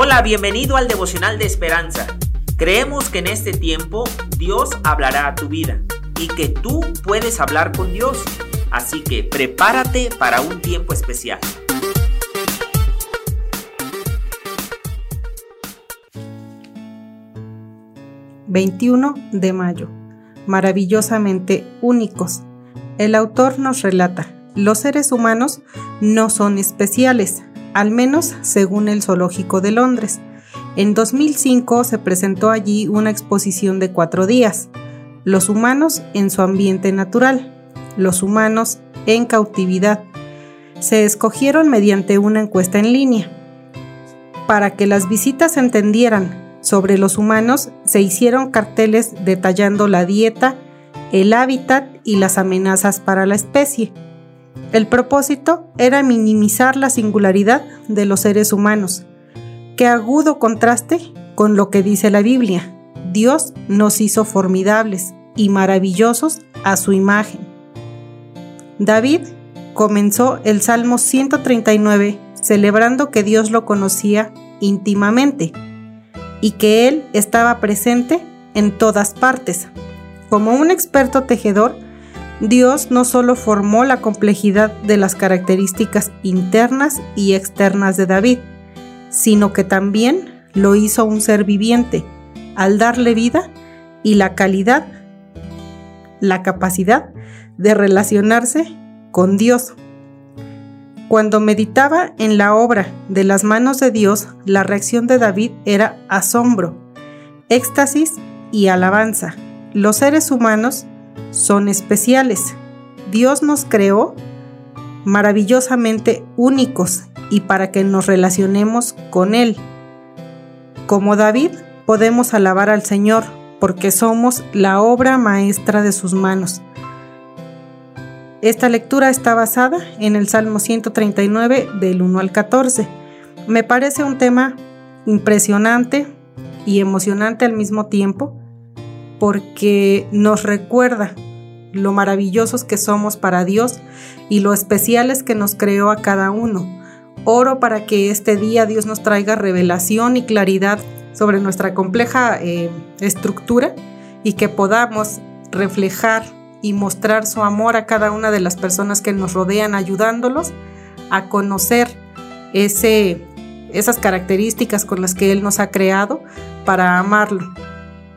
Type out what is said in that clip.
Hola, bienvenido al devocional de esperanza. Creemos que en este tiempo Dios hablará a tu vida y que tú puedes hablar con Dios. Así que prepárate para un tiempo especial. ...21 de mayo... ...maravillosamente únicos... ...el autor nos relata... ...los seres humanos no son especiales al menos según el Zoológico de Londres. En 2005 se presentó allí una exposición de cuatro días, Los humanos en su ambiente natural, los humanos en cautividad. Se escogieron mediante una encuesta en línea. Para que las visitas entendieran sobre los humanos, se hicieron carteles detallando la dieta, el hábitat y las amenazas para la especie. El propósito era minimizar la singularidad de los seres humanos. Qué agudo contraste con lo que dice la Biblia. Dios nos hizo formidables y maravillosos a su imagen. David comenzó el Salmo 139 celebrando que Dios lo conocía íntimamente y que Él estaba presente en todas partes. Como un experto tejedor, Dios no solo formó la complejidad de las características internas y externas de David, sino que también lo hizo un ser viviente, al darle vida y la calidad, la capacidad de relacionarse con Dios. Cuando meditaba en la obra de las manos de Dios, la reacción de David era asombro, éxtasis y alabanza. Los seres humanos son especiales. Dios nos creó maravillosamente únicos y para que nos relacionemos con Él. Como David, podemos alabar al Señor porque somos la obra maestra de sus manos. Esta lectura está basada en el Salmo 139 del 1 al 14. Me parece un tema impresionante y emocionante al mismo tiempo porque nos recuerda lo maravillosos que somos para Dios y lo especiales que nos creó a cada uno. Oro para que este día Dios nos traiga revelación y claridad sobre nuestra compleja eh, estructura y que podamos reflejar y mostrar su amor a cada una de las personas que nos rodean, ayudándolos a conocer esas características con las que Él nos ha creado para amarlo.